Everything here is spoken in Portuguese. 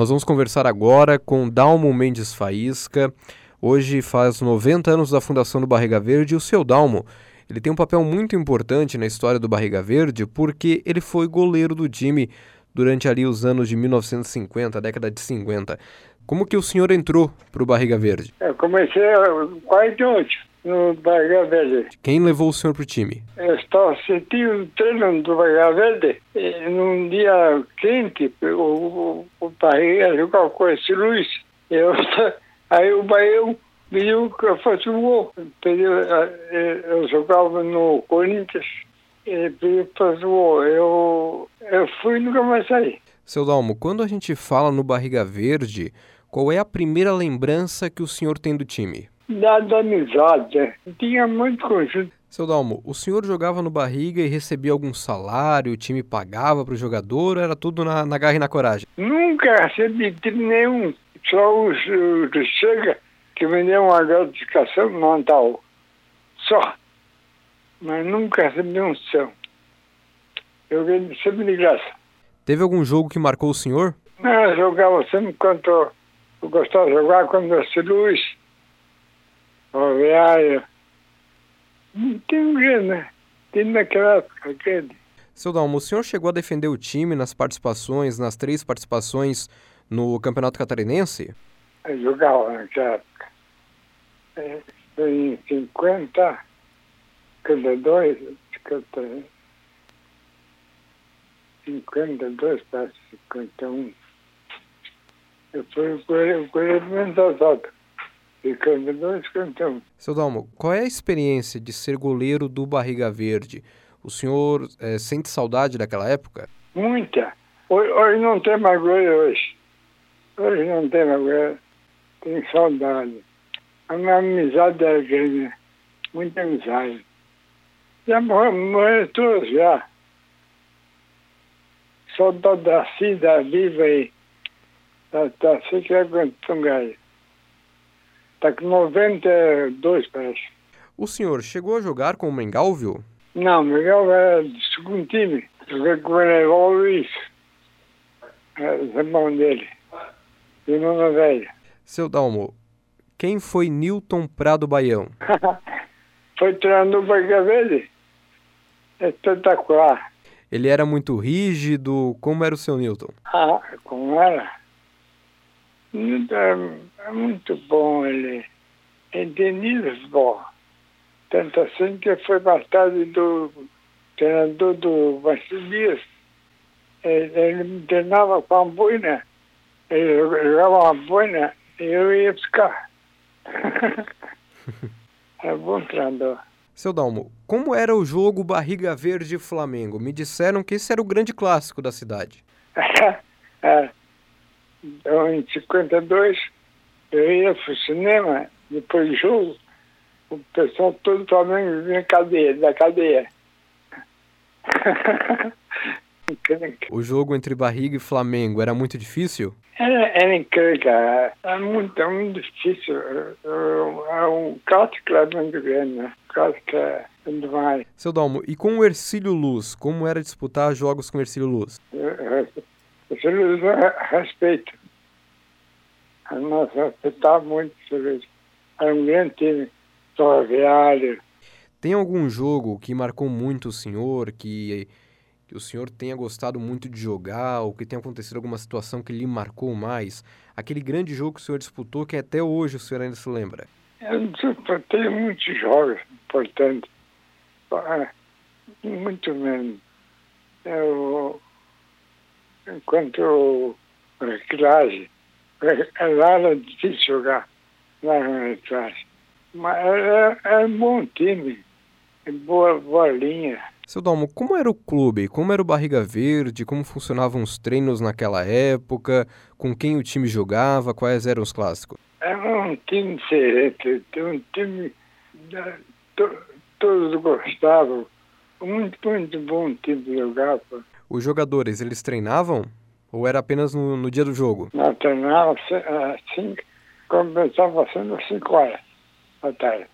Nós vamos conversar agora com Dalmo Mendes Faísca. Hoje faz 90 anos da fundação do Barriga Verde o seu Dalmo. Ele tem um papel muito importante na história do Barriga Verde porque ele foi goleiro do time durante ali os anos de 1950, década de 50. Como que o senhor entrou para o Barriga Verde? Eu comecei quase ontem no Barriga Verde. Quem levou o senhor para o time? Eu estava sentindo treino do Barriga Verde e num dia quente o, o, o Barriga jogava com esse Luiz. Eu, aí o Bahia pediu que eu fosse um gol. Pediu, eu jogava no Corinthians e pediu que fosse um gol. Eu, eu fui e nunca mais saí. Seu Dalmo, quando a gente fala no Barriga Verde, qual é a primeira lembrança que o senhor tem do time? Da, da amizade. né? Tinha muito conjunto. Seu Dalmo, o senhor jogava no Barriga e recebia algum salário, o time pagava para o jogador, era tudo na, na garra e na coragem? Nunca recebi nenhum. Só os, os Chega que me deu uma gratificação mental. Só. Mas nunca recebi um som. Eu sempre de graça. Teve algum jogo que marcou o senhor? Não, eu jogava sempre quando eu gostava de jogar quando eu luz, Roviária. Não tem um jeito, né? Tem naquela época, aquele. Seu Dalmo, o senhor chegou a defender o time nas participações, nas três participações no Campeonato Catarinense? Eu jogava naquela época. É, Foi em 50, 52, 53, 52 para 51. Eu fui o goleiro o goleiro menos azado. 52, 51. Seu Dalmo, qual é a experiência de ser goleiro do Barriga Verde? O senhor eh, sente saudade daquela época? Muita. Hoje, hoje não tem mais goleiro hoje. Hoje não tem mais goleiro. Tenho saudade. A minha amizade era grande. né? Muita amizade. Já morreu, morreram todos já. Só da Daci, da Viva aí. Da Daci que é Tungai. Está com 92, parece. O senhor chegou a jogar com o Mengalvio? Não, Miguel era do segundo time. Joguei com o Eneval Luiz. Era o irmão dele. Irmão da velha. Seu Dalmo, quem foi Newton Prado Baião? Foi treinador do Verde. É espetacular. Ele era muito rígido, como era o seu Newton? Ah, como era? É, é muito bom ele. Entendido futebol. Tanto assim que foi tarde do treinador do Dias. Ele, ele me treinava com a boina. Ele jogava uma boina e eu ia buscar. é bom treinador. Seu Dalmo, como era o jogo Barriga Verde Flamengo? Me disseram que esse era o grande clássico da cidade. é. Então, em 52, eu ia pro cinema, depois jogo, o pessoal todo do Flamengo vinha cadeia, da cadeia. O jogo entre Barriga e Flamengo era muito difícil? era, era encrenca, é muito, é muito difícil. É um clássico é muito grande, né? Clássico é demais. Seu Dalmo, e com o Ercílio Luz, como era disputar jogos com o Ercílio Luz? Você respeito. Nós respeitávamos muito o serviço. Era um grande time, ferroviário. Tem algum jogo que marcou muito o senhor, que, que o senhor tenha gostado muito de jogar, ou que tenha acontecido alguma situação que lhe marcou mais? Aquele grande jogo que o senhor disputou, que até hoje o senhor ainda se lembra? Eu disputei muitos jogos importantes. Ah, Muito mesmo. Eu, enquanto reciclagem, lá era difícil jogar na reciclagem. Mas é, é um bom time, é boa, boa linha. Seu Dalmo, como era o clube? Como era o Barriga Verde? Como funcionavam os treinos naquela época? Com quem o time jogava? Quais eram os clássicos? Era um time diferente, um time da, to, todos gostavam. Muito, muito bom time pô. Os jogadores, eles treinavam? Ou era apenas no, no dia do jogo? Nós treinávamos assim, começava sendo 5 horas da tarde.